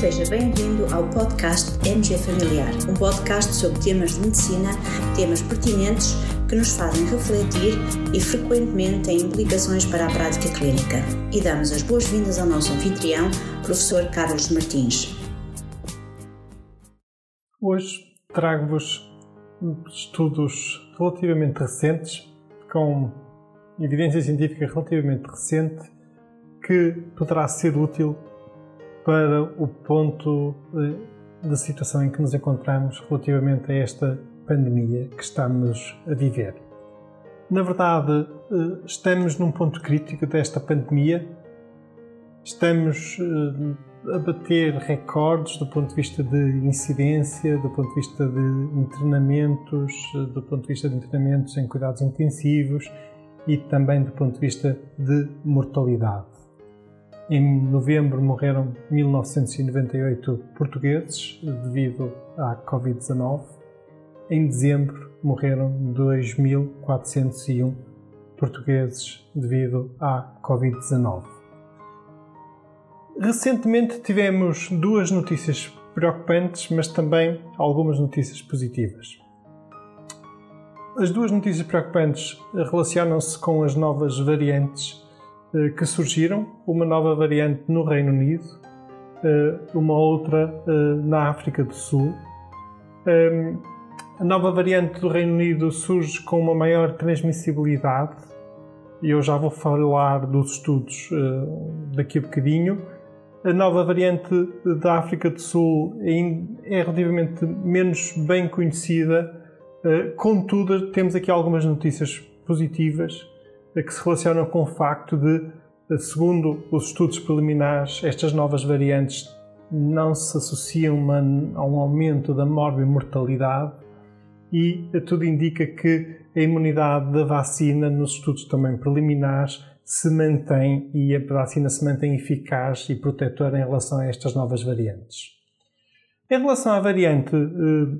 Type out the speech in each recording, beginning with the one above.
Seja bem-vindo ao podcast MG Familiar, um podcast sobre temas de medicina, temas pertinentes que nos fazem refletir e frequentemente têm implicações para a prática clínica. E damos as boas-vindas ao nosso anfitrião, professor Carlos Martins. Hoje trago-vos estudos relativamente recentes, com evidência científica relativamente recente, que poderá ser útil para o ponto eh, da situação em que nos encontramos relativamente a esta pandemia que estamos a viver. Na verdade, eh, estamos num ponto crítico desta pandemia. Estamos eh, a bater recordes do ponto de vista de incidência, do ponto de vista de internamentos, do ponto de vista de internamentos em cuidados intensivos e também do ponto de vista de mortalidade. Em novembro morreram 1998 portugueses devido à Covid-19. Em dezembro morreram 2.401 portugueses devido à Covid-19. Recentemente tivemos duas notícias preocupantes, mas também algumas notícias positivas. As duas notícias preocupantes relacionam-se com as novas variantes que surgiram, uma nova variante no Reino Unido, eh, uma outra eh, na África do Sul. A nova variante do Reino Unido surge com uma maior transmissibilidade, e eu já vou falar dos estudos daqui a bocadinho. A nova variante da África do Sul é relativamente menos bem conhecida, contudo, temos aqui algumas notícias positivas que se relacionam com o facto de, segundo os estudos preliminares, estas novas variantes não se associam a um aumento da mortalidade e tudo indica que a imunidade da vacina, nos estudos também preliminares, se mantém e a vacina se mantém eficaz e protetora em relação a estas novas variantes. Em relação à variante eh,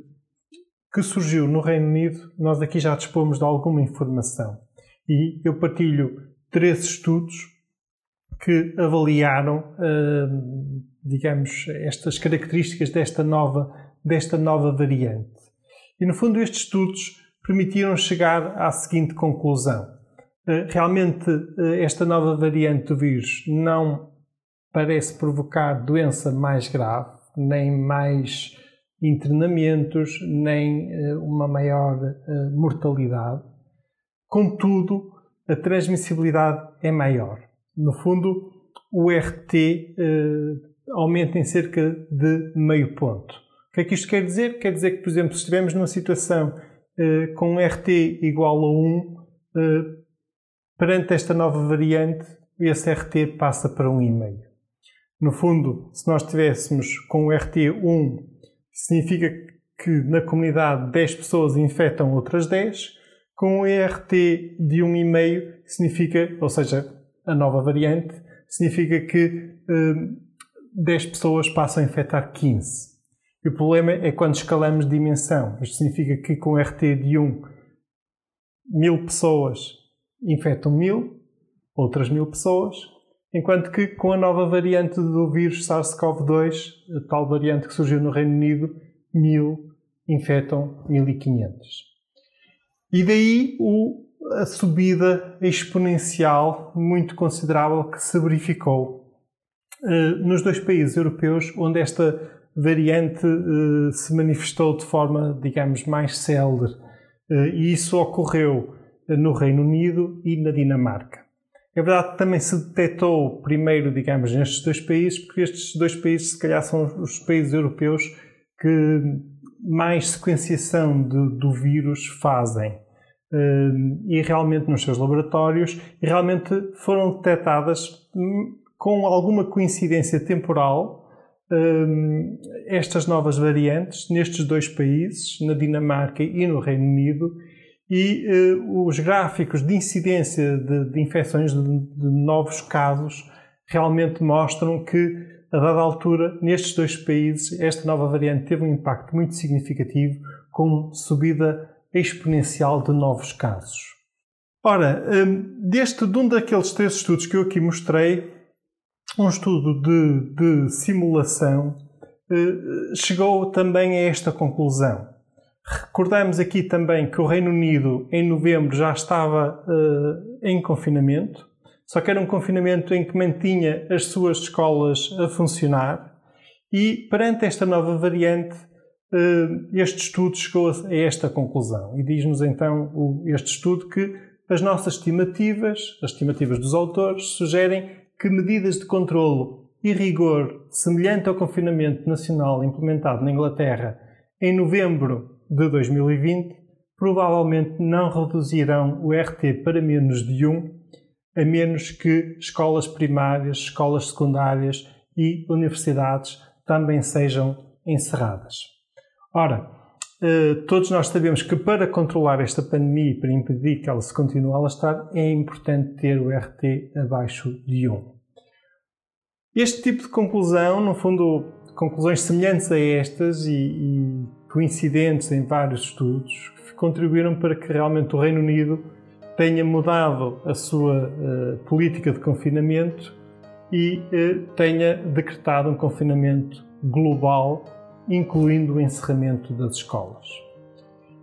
que surgiu no Reino Unido, nós aqui já dispomos de alguma informação e eu partilho três estudos que avaliaram, hum, digamos, estas características desta nova, desta nova variante. E no fundo estes estudos permitiram chegar à seguinte conclusão. Uh, realmente uh, esta nova variante do vírus não parece provocar doença mais grave, nem mais internamentos, nem uh, uma maior mortalidade. Contudo, a transmissibilidade é maior. No fundo, o RT eh, aumenta em cerca de meio ponto. O que é que isto quer dizer? Quer dizer que, por exemplo, se estivermos numa situação eh, com RT igual a 1, eh, perante esta nova variante, esse RT passa para 1,5. No fundo, se nós estivéssemos com o RT 1, significa que na comunidade 10 pessoas infectam outras 10, com o ERT de 1,5 significa, ou seja, a nova variante, significa que eh, 10 pessoas passam a infectar 15. E o problema é quando escalamos dimensão. Isto significa que com RT de 1, 1000 pessoas infectam 1000, outras 1000 pessoas, enquanto que com a nova variante do vírus SARS-CoV-2, a tal variante que surgiu no Reino Unido, 1000 infectam 1500. E daí o, a subida exponencial muito considerável que se verificou uh, nos dois países europeus onde esta variante uh, se manifestou de forma, digamos, mais célere. Uh, e isso ocorreu no Reino Unido e na Dinamarca. É verdade que também se detectou primeiro, digamos, nestes dois países, porque estes dois países, se calhar, são os países europeus que mais sequenciação de, do vírus fazem. Uh, e realmente nos seus laboratórios, e realmente foram detectadas hum, com alguma coincidência temporal uh, estas novas variantes nestes dois países, na Dinamarca e no Reino Unido, e uh, os gráficos de incidência de, de infecções de, de novos casos realmente mostram que a dada altura, nestes dois países, esta nova variante teve um impacto muito significativo, com subida exponencial de novos casos. Ora, hum, deste de um daqueles três estudos que eu aqui mostrei, um estudo de, de simulação, chegou também a esta conclusão. Recordamos aqui também que o Reino Unido, em novembro, já estava em confinamento, só que era um confinamento em que mantinha as suas escolas a funcionar, e perante esta nova variante, este estudo chegou a esta conclusão. E diz-nos então este estudo que as nossas estimativas, as estimativas dos autores, sugerem que medidas de controlo e rigor semelhante ao confinamento nacional implementado na Inglaterra em novembro de 2020 provavelmente não reduzirão o RT para menos de 1, a menos que escolas primárias, escolas secundárias e universidades também sejam encerradas. Ora, eh, todos nós sabemos que para controlar esta pandemia e para impedir que ela se continue a alastrar, é importante ter o RT abaixo de 1. Este tipo de conclusão, no fundo, conclusões semelhantes a estas e, e coincidentes em vários estudos, contribuíram para que realmente o Reino Unido tenha mudado a sua uh, política de confinamento e uh, tenha decretado um confinamento global incluindo o encerramento das escolas.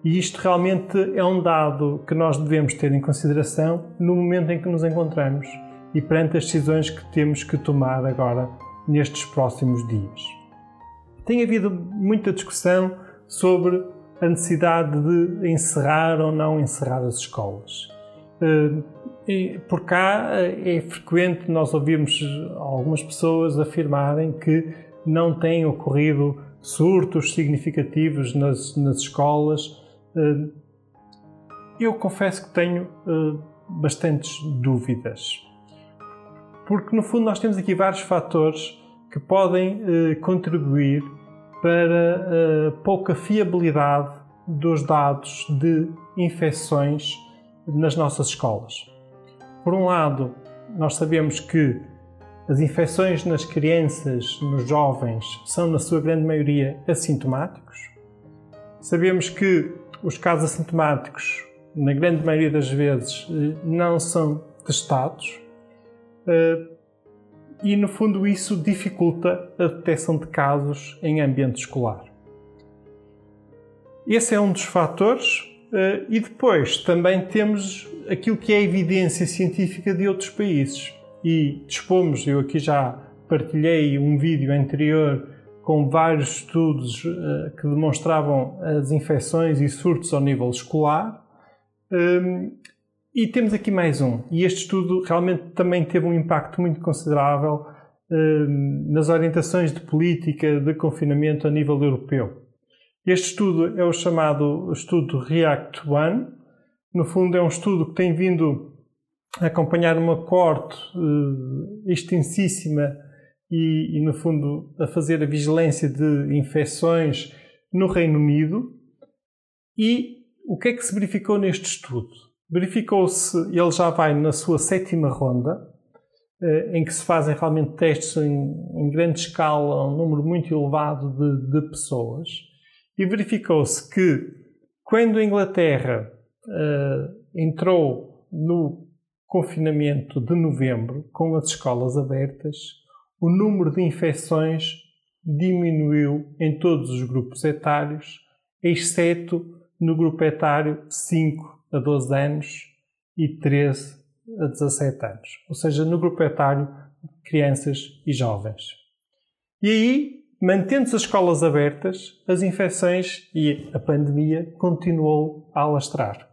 E isto realmente é um dado que nós devemos ter em consideração no momento em que nos encontramos e perante as decisões que temos que tomar agora nestes próximos dias. Tem havido muita discussão sobre a necessidade de encerrar ou não encerrar as escolas. Eh, por cá eh, é frequente nós ouvirmos algumas pessoas afirmarem que não tem ocorrido surtos significativos nas, nas escolas. Eh, eu confesso que tenho eh, bastantes dúvidas. Porque, no fundo, nós temos aqui vários fatores que podem eh, contribuir para a pouca fiabilidade dos dados de infecções nas nossas escolas. Por um lado, nós sabemos que as infecções nas crianças, nos jovens, são na sua grande maioria assintomáticos. Sabemos que os casos assintomáticos, na grande maioria das vezes, não são testados eh, e, no fundo, isso dificulta a detecção de casos em ambiente escolar. Esse é um dos fatores, eh, e depois também temos aquilo que é evidência científica de outros países e dispomos, eu aqui já partilhei um vídeo anterior com vários estudos uh, que demonstravam as infecções e surtos ao nível escolar. Um, e temos aqui mais um. E este estudo realmente também teve um impacto muito considerável um, nas orientações de política de confinamento a nível europeu. Este estudo é o chamado estudo REACT 1. No fundo, é um estudo que tem vindo acompanhar uma corte uh, extensíssima e, e, no fundo, a fazer a vigilância de infecções no Reino Unido. E o que é que se verificou neste estudo? Verificou-se, ele já vai na sua sétima ronda, uh, em que se fazem realmente testes em, em grande escala, um número muito elevado de, de pessoas, e verificou-se que quando a Inglaterra uh, entrou no confinamento de novembro, com as escolas abertas, o número de infecções diminuiu em todos os grupos etários, exceto no grupo etário 5 a 12 anos e 13 a 17 anos, ou seja, no grupo etário crianças e jovens. E aí, mantendo-se as escolas abertas, as infecções e a pandemia continuou a alastrar.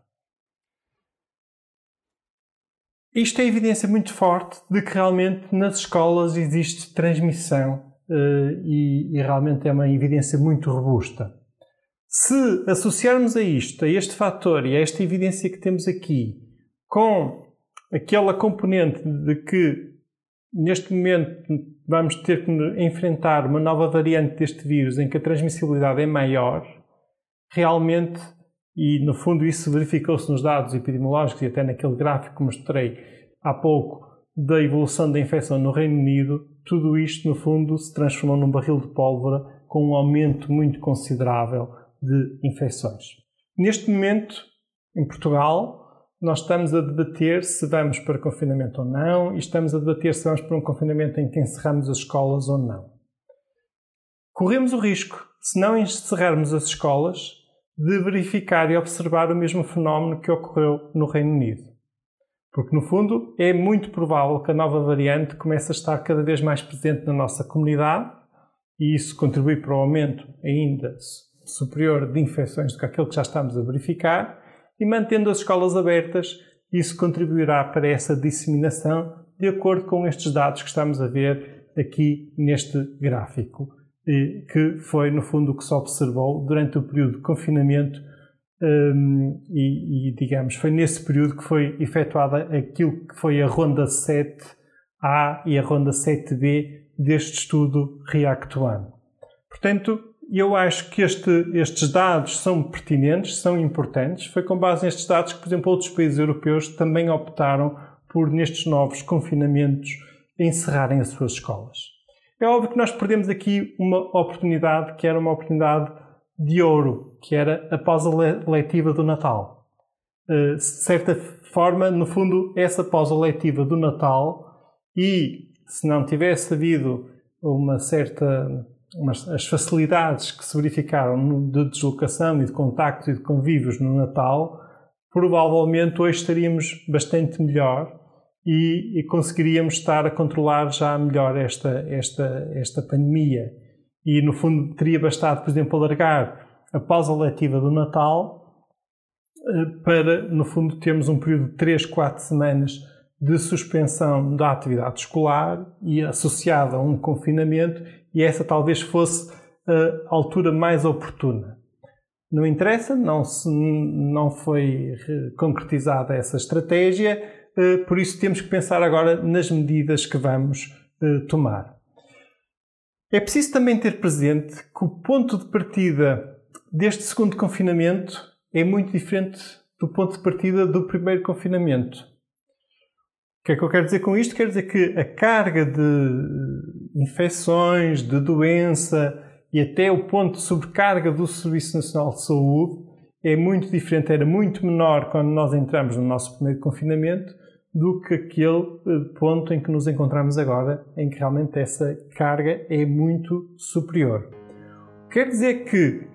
Isto é evidência muito forte de que realmente nas escolas existe transmissão uh, e, e, realmente é uma evidência muito robusta. Se associarmos a isto, a este fator e a esta evidência que temos aqui, com aquela componente de que neste momento vamos ter que enfrentar uma nova variante deste vírus em que a transmissibilidade é maior, realmente e no fundo isso verificou-se nos dados epidemiológicos e até naquele gráfico que mostrei há pouco da evolução da infecção no Reino Unido, tudo isto no fundo se transformou num barril de pólvora com um aumento muito considerável de infecções. Neste momento, em Portugal, nós estamos a debater se vamos para confinamento ou não e estamos a debater se vamos para um confinamento em que encerramos as escolas ou não. corremos o risco, se não encerrarmos as escolas, de verificar e observar o mesmo fenómeno que ocorreu no Reino Unido. Porque, no fundo, é muito provável que a nova variante comece a estar cada vez mais presente na nossa comunidade e isso contribui para o aumento ainda superior de infecções do que aquilo que já estamos a verificar e mantendo as escolas abertas, isso contribuirá para essa disseminação de acordo com estes dados que estamos a ver aqui neste gráfico, que foi, no fundo, o que se observou durante o período de confinamento um, e, e, digamos, foi nesse período que foi efetuada aquilo que foi a ronda 7A e a ronda 7B deste estudo React One. Portanto, eu acho que este, estes dados são pertinentes, são importantes. Foi com base nestes dados que, por exemplo, outros países europeus também optaram por, nestes novos confinamentos, encerrarem as suas escolas. É óbvio que nós perdemos aqui uma oportunidade que era uma oportunidade de ouro, que era a pausa letiva do Natal. Uh, de certa forma, no fundo, essa pausa letiva do Natal e se não tivesse havido uma certa as facilidades que se verificaram de deslocação e de contacto e de convívios no Natal, provavelmente hoje estaríamos bastante melhor e, e, conseguiríamos estar a controlar já melhor esta, esta, esta pandemia. E, no fundo, teria bastado, por exemplo, alargar a pausa letiva do Natal eh, para, no fundo, termos um período de 3, 4 semanas de suspensão da atividade escolar e associada a um confinamento e essa talvez fosse a altura mais oportuna. Não interessa, não, se, não foi concretizada essa estratégia, por isso temos que pensar agora nas medidas que vamos eh, tomar. É preciso também ter presente que o ponto de partida deste segundo confinamento é muito diferente do ponto de partida do primeiro confinamento. O que é que eu quero dizer com isto? Quero dizer que a carga de infecções, de doença e até o ponto de sobrecarga do Serviço Nacional de Saúde é muito diferente, era muito menor quando nós entramos no nosso primeiro confinamento do que aquele eh, ponto em que nos encontramos agora, em que realmente essa carga é muito superior. Quer dizer que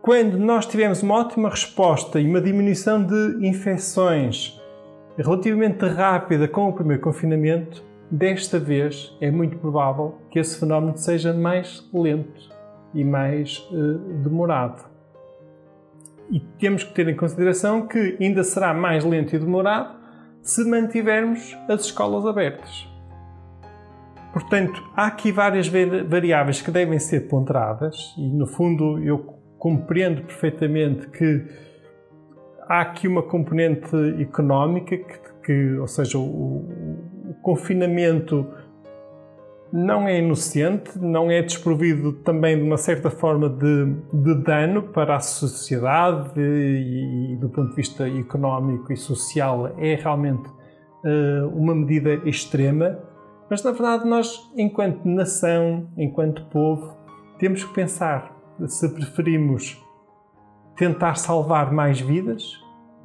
quando nós tivemos uma ótima resposta e uma diminuição de infecções relativamente rápida com o primeiro confinamento, desta vez é muito provável que esse fenómeno seja mais lento e mais uh, demorado. E temos que ter em consideração que ainda será mais lento e demorado se mantivermos as escolas abertas. Portanto, há aqui várias variáveis que devem ser ponderadas e, no fundo, eu compreendo perfeitamente que há aqui uma componente económica, que, que ou seja, o, o, confinamento não é inocente, não é desprovido também de uma certa forma de, de dano para a sociedade e, e, do ponto de vista económico e social é realmente uh, uma medida extrema, mas na verdade nós, enquanto nação, enquanto povo, temos que pensar se preferimos tentar salvar mais vidas,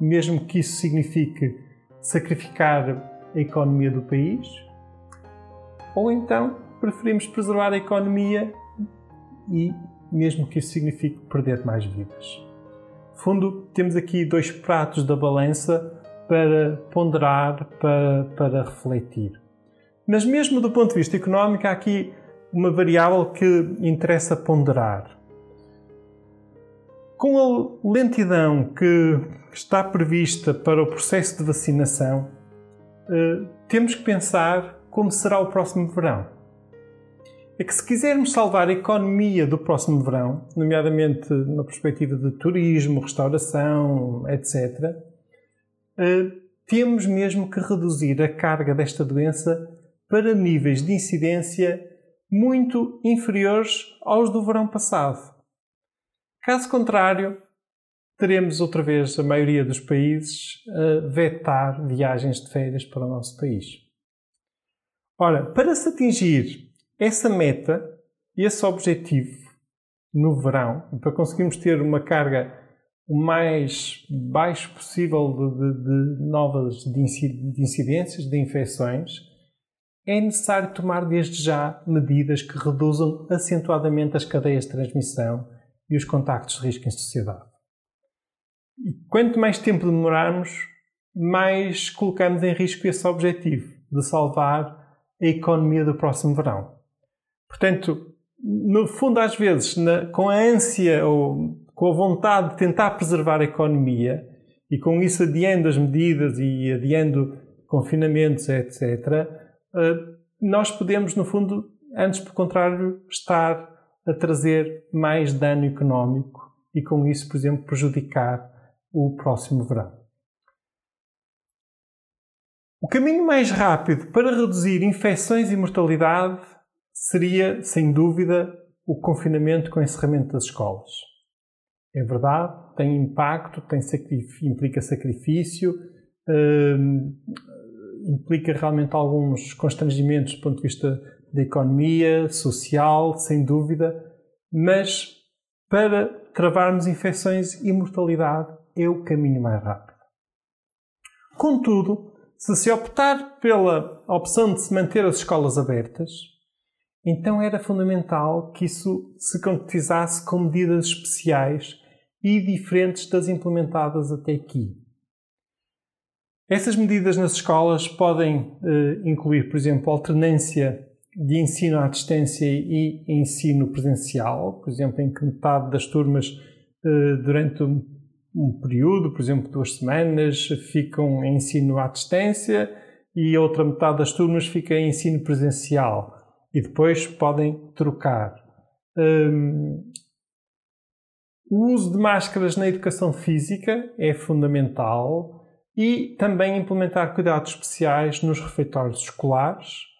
mesmo que isso signifique sacrificar a economia do país, ou então preferimos preservar a economia e mesmo que isso signifique perder mais vidas. Fundo, temos aqui dois pratos da balança para ponderar, para, para refletir. Mas mesmo do ponto de vista económico, há aqui uma variável que interessa ponderar. Com a lentidão que está prevista para o processo de vacinação, eh, temos que pensar como será o próximo verão. É que se quisermos salvar a economia do próximo verão, nomeadamente na perspectiva de turismo, restauração, etc., eh, temos mesmo que reduzir a carga desta doença para níveis de incidência muito inferiores aos do verão passado. Caso contrário, teremos outra vez a maioria dos países a vetar viagens de férias para o nosso país. Ora, para se atingir essa meta, esse objetivo no verão, para conseguirmos ter uma carga o mais baixo possível de, de, de novas de incidências, de infecções, é necessário tomar desde já medidas que reduzam acentuadamente as cadeias de transmissão e os contactos de risco em sociedade. E quanto mais tempo demorarmos, mais colocamos em risco esse objetivo de salvar a economia do próximo verão. Portanto, no fundo, às vezes, na, com a ânsia ou com a vontade de tentar preservar a economia e com isso adiando as medidas e adiando confinamentos, etc., eh, nós podemos, no fundo, antes, por contrário, estar a trazer mais dano económico e, com isso, por exemplo, prejudicar o próximo verão. O caminho mais rápido para reduzir infecções e mortalidade seria, sem dúvida, o confinamento com o encerramento das escolas. É verdade, tem impacto, tem sacrifício, implica sacrifício, hum, implica realmente alguns constrangimentos do ponto de vista da economia, social, sem dúvida, mas para travarmos infecções e mortalidade é o caminho mais rápido. Contudo, se se optar pela opção de se manter as escolas abertas, então era fundamental que isso se concretizasse com medidas especiais e diferentes das implementadas até aqui. Essas medidas nas escolas podem eh, incluir, por exemplo, alternância de ensino à distância e ensino presencial, por exemplo, em que metade das turmas eh, durante um, período, por exemplo, duas semanas, ficam em ensino à distância e a outra metade das turmas fica em ensino presencial e depois podem trocar. Um, o uso de máscaras na educação física é fundamental e também implementar cuidados especiais nos refeitórios escolares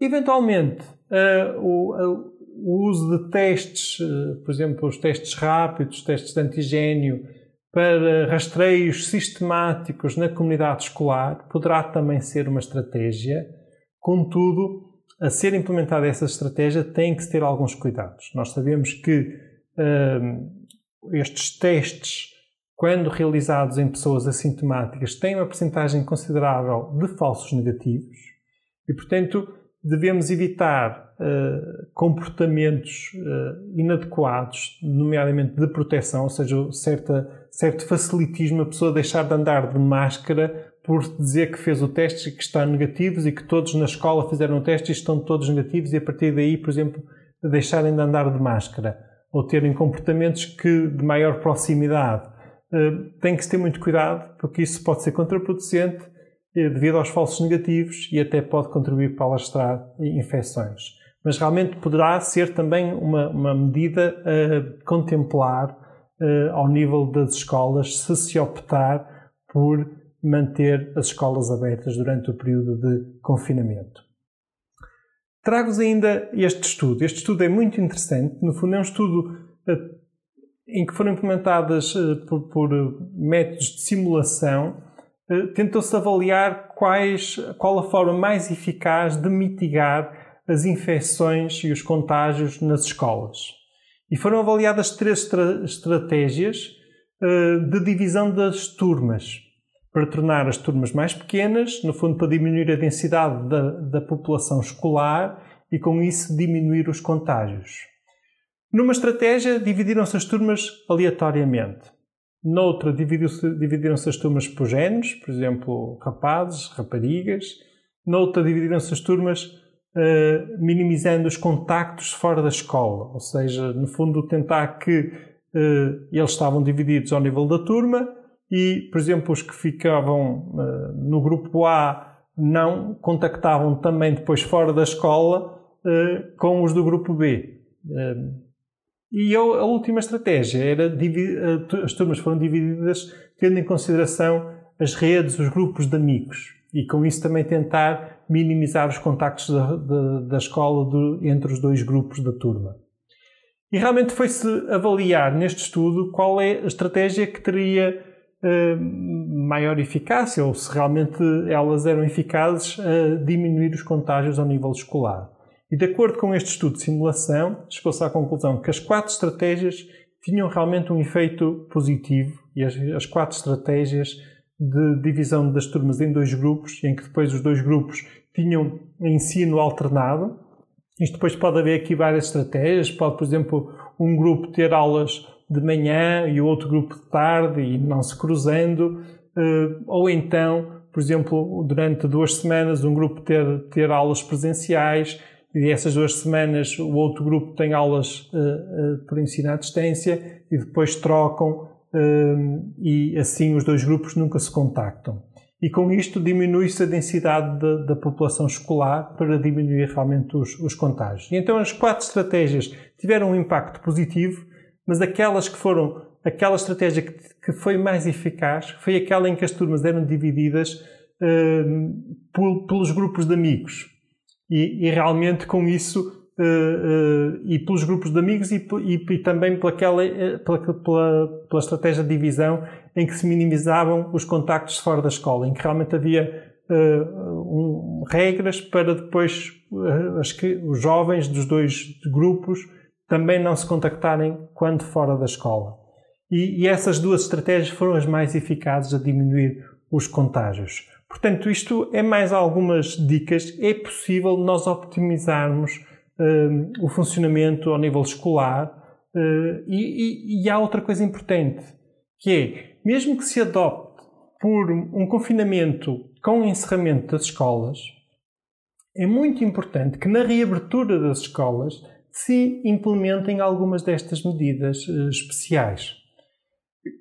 Eventualmente, uh, o, o, uso de testes, uh, por exemplo, os testes rápidos, testes de antigênio, para rastreios sistemáticos na comunidade escolar, poderá também ser uma estratégia. Contudo, a ser implementada essa estratégia, tem que ter alguns cuidados. Nós sabemos que estes testes, quando realizados em pessoas assintomáticas, têm uma percentagem considerável de falsos negativos e, portanto, devemos evitar uh, comportamentos uh, inadequados, nomeadamente de proteção, ou seja, certa, certo facilitismo, a pessoa deixar de andar de máscara por dizer que fez o teste e que está negativos e que todos na escola fizeram o teste e estão todos negativos e a partir daí, por exemplo, deixarem de andar de máscara ou terem comportamentos que de maior proximidade. Uh, tem que se ter muito cuidado porque isso pode ser contraproducente devido aos falsos negativos e até pode contribuir para alastrar infecções. Mas realmente poderá ser também uma, uma medida a contemplar uh, ao nível das escolas se se optar por manter as escolas abertas durante o período de confinamento. Trago-vos ainda este estudo. Este estudo é muito interessante. No fundo, é um estudo uh, em que foram implementadas por, por métodos de simulação eh, tentou-se avaliar quais, qual a forma mais eficaz de mitigar as infecções e os contágios nas escolas. E foram avaliadas três estra estratégias uh, de divisão das turmas, para tornar as turmas mais pequenas, no fundo para diminuir a densidade da, da população escolar e com isso diminuir os contágios. Numa estratégia, dividiram-se as turmas aleatoriamente. Noutra, dividiram-se as turmas por géneros, por exemplo, rapazes, raparigas. Noutra, dividiram-se as turmas uh, minimizando os contactos fora da escola, ou seja, no fundo, tentar que uh, eles estavam divididos ao nível da turma e, por exemplo, os que ficavam uh, no grupo A não contactavam também depois fora da escola com os do grupo B. E eu, a última estratégia era eh, as turmas foram divididas tendo em consideração as redes, os grupos de amigos e com isso também tentar minimizar os contactos da, da, da escola entre os dois grupos da turma. E realmente foi-se avaliar neste estudo qual é a estratégia que teria uh, maior eficácia ou se realmente elas eram eficazes a diminuir os contágios ao nível escolar. E de acordo com este estudo de simulação, chegou-se à conclusão que as quatro estratégias tinham realmente um efeito positivo e as, as quatro estratégias de divisão das turmas em dois grupos, em que depois os dois grupos tinham ensino alternado. Isto depois pode haver aqui várias estratégias. Pode, por exemplo, um grupo ter aulas de manhã e o outro grupo de tarde e não se cruzando. Eh, ou então, por exemplo, durante duas semanas, um grupo ter, ter aulas presenciais e essas duas semanas o outro grupo tem aulas uh, uh, por ensino à distância e depois trocam uh, e assim os dois grupos nunca se contactam. E com isto diminui-se a densidade de, da população escolar para diminuir realmente os, os contágios. E então as quatro estratégias tiveram um impacto positivo, mas aquelas que foram, aquela estratégia que, que foi mais eficaz foi aquela em que as turmas eram divididas pelos grupos de amigos e, e realmente com isso Uh, uh, e pelos grupos de amigos e, e, e também pelaquela, eh, pela, pela, pela, estratégia de divisão em que se minimizavam os contactos fora da escola, em que realmente havia uh, um, regras para depois os jovens dos dois grupos também não se contactarem quando fora da escola. E, e essas duas estratégias foram as mais eficazes a diminuir os contágios. Portanto, isto é mais algumas dicas. É possível nós optimizarmos uh, o funcionamento ao nível escolar. Uh, e, e, e há outra coisa importante, que é, mesmo que se adopte por um confinamento com o encerramento das escolas, é muito importante que na reabertura das escolas se implementem algumas destas medidas uh, especiais.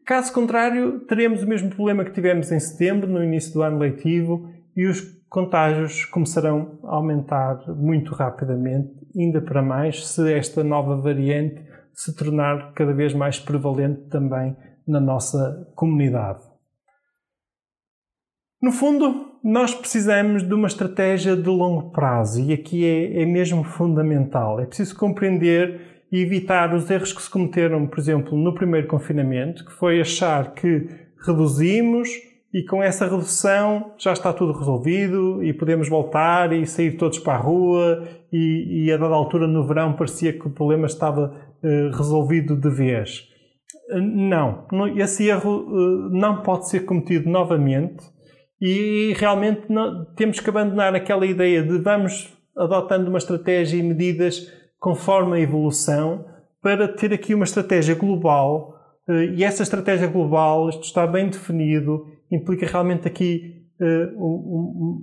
Caso contrário, teremos o mesmo problema que tivemos em setembro, no início do ano letivo, e os contágios começarão a aumentar muito rapidamente, ainda para mais se esta nova variante se tornar cada vez mais prevalente também na nossa comunidade. No fundo, nós precisamos de uma estratégia de longo prazo e aqui é, é mesmo fundamental. É preciso compreender e evitar os erros que se cometeram, por exemplo, no primeiro confinamento, que foi achar que reduzimos e com essa redução já está tudo resolvido e podemos voltar e sair todos para a rua e, e a dada altura no verão parecia que o problema estava uh, resolvido de vez. Não, esse erro uh, não pode ser cometido novamente e realmente não, temos que abandonar aquela ideia de vamos adotando uma estratégia e medidas conforme a evolução, para ter aqui uma estratégia global. Eh, e essa estratégia global, isto está bem definido, implica realmente aqui uh,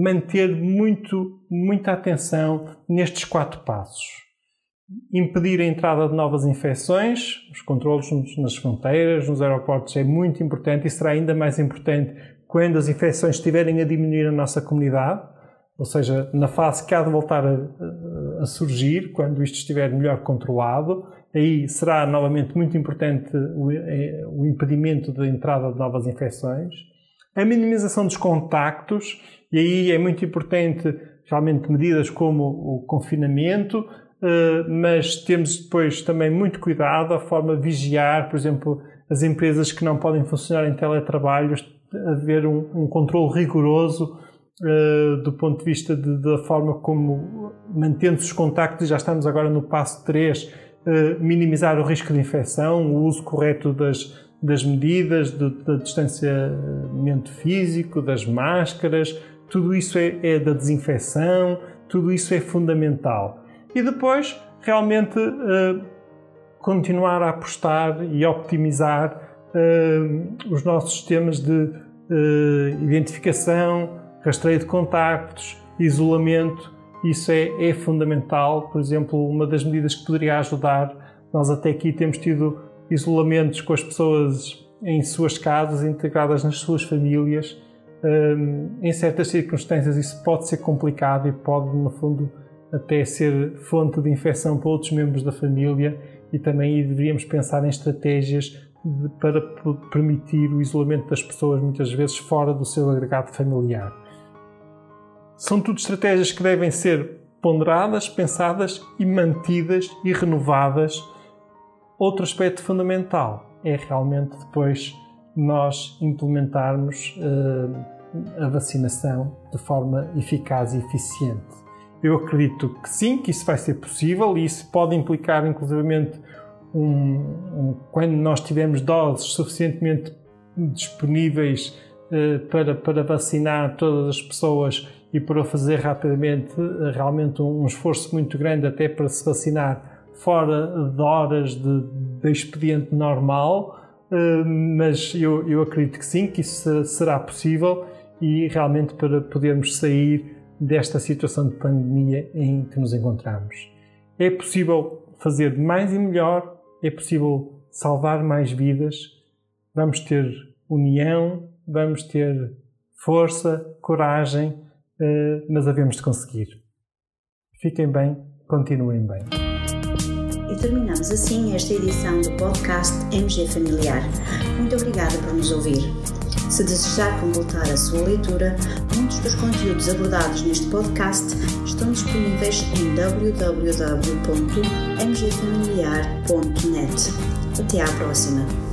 manter muito, muita atenção nestes quatro passos. Impedir a entrada de novas infecções, os controlos nas fronteiras, nos aeroportos é muito importante e será ainda mais importante quando as infecções estiverem a diminuir na nossa comunidade ou seja, na fase que há de voltar a, a, surgir, quando isto estiver melhor controlado, aí será novamente muito importante o, é, o impedimento da entrada de novas infecções. A minimização dos contactos, e aí é muito importante realmente medidas como o confinamento, eh, mas temos depois também muito cuidado a forma de vigiar, por exemplo, as empresas que não podem funcionar em teletrabalho, haver um, um controle rigoroso Uh, do ponto de vista de, da forma como, mantendo-se os contactos, já estamos agora no passo 3, uh, eh, minimizar o risco de infecção, o uso correto das, das medidas, do, do distanciamento físico, das máscaras, tudo isso é, é, da desinfecção, tudo isso é fundamental. E depois, realmente, uh, continuar a apostar e optimizar os nossos sistemas de identificação, rastreio de contactos, isolamento, isso é, é, fundamental. Por exemplo, uma das medidas que poderia ajudar, nós até aqui temos tido isolamentos com as pessoas em suas casas, integradas nas suas famílias. Um, em certas circunstâncias isso pode ser complicado e pode, no fundo, até ser fonte de infecção para outros membros da família e também deveríamos pensar em estratégias para permitir o isolamento das pessoas muitas vezes fora do seu agregado familiar. São tudo estratégias que devem ser ponderadas, pensadas e mantidas e renovadas. Outro aspecto fundamental é realmente depois nós implementarmos uh, a vacinação de forma eficaz e eficiente. Eu acredito que sim, que isso vai ser possível e isso pode implicar, inclusivamente, um, um, quando nós tivermos doses suficientemente disponíveis eh, para, para vacinar todas as pessoas e para fazer rapidamente, eh, realmente um esforço muito grande até para se vacinar fora de horas de, de expediente normal, eh, mas eu, eu acredito que sim, que isso será possível e realmente para podermos sair desta situação de pandemia em que nos encontramos. É possível fazer mais e melhor, é possível salvar mais vidas, vamos ter união, vamos ter força, coragem, mas havemos de conseguir. Fiquem bem, continuem bem. E terminamos assim esta edição do podcast MG Familiar. Muito obrigada por nos ouvir. Se desejar completar a sua leitura, muitos dos conteúdos abordados neste podcast estão disponíveis em www.mgfamiliar.net. Até à próxima!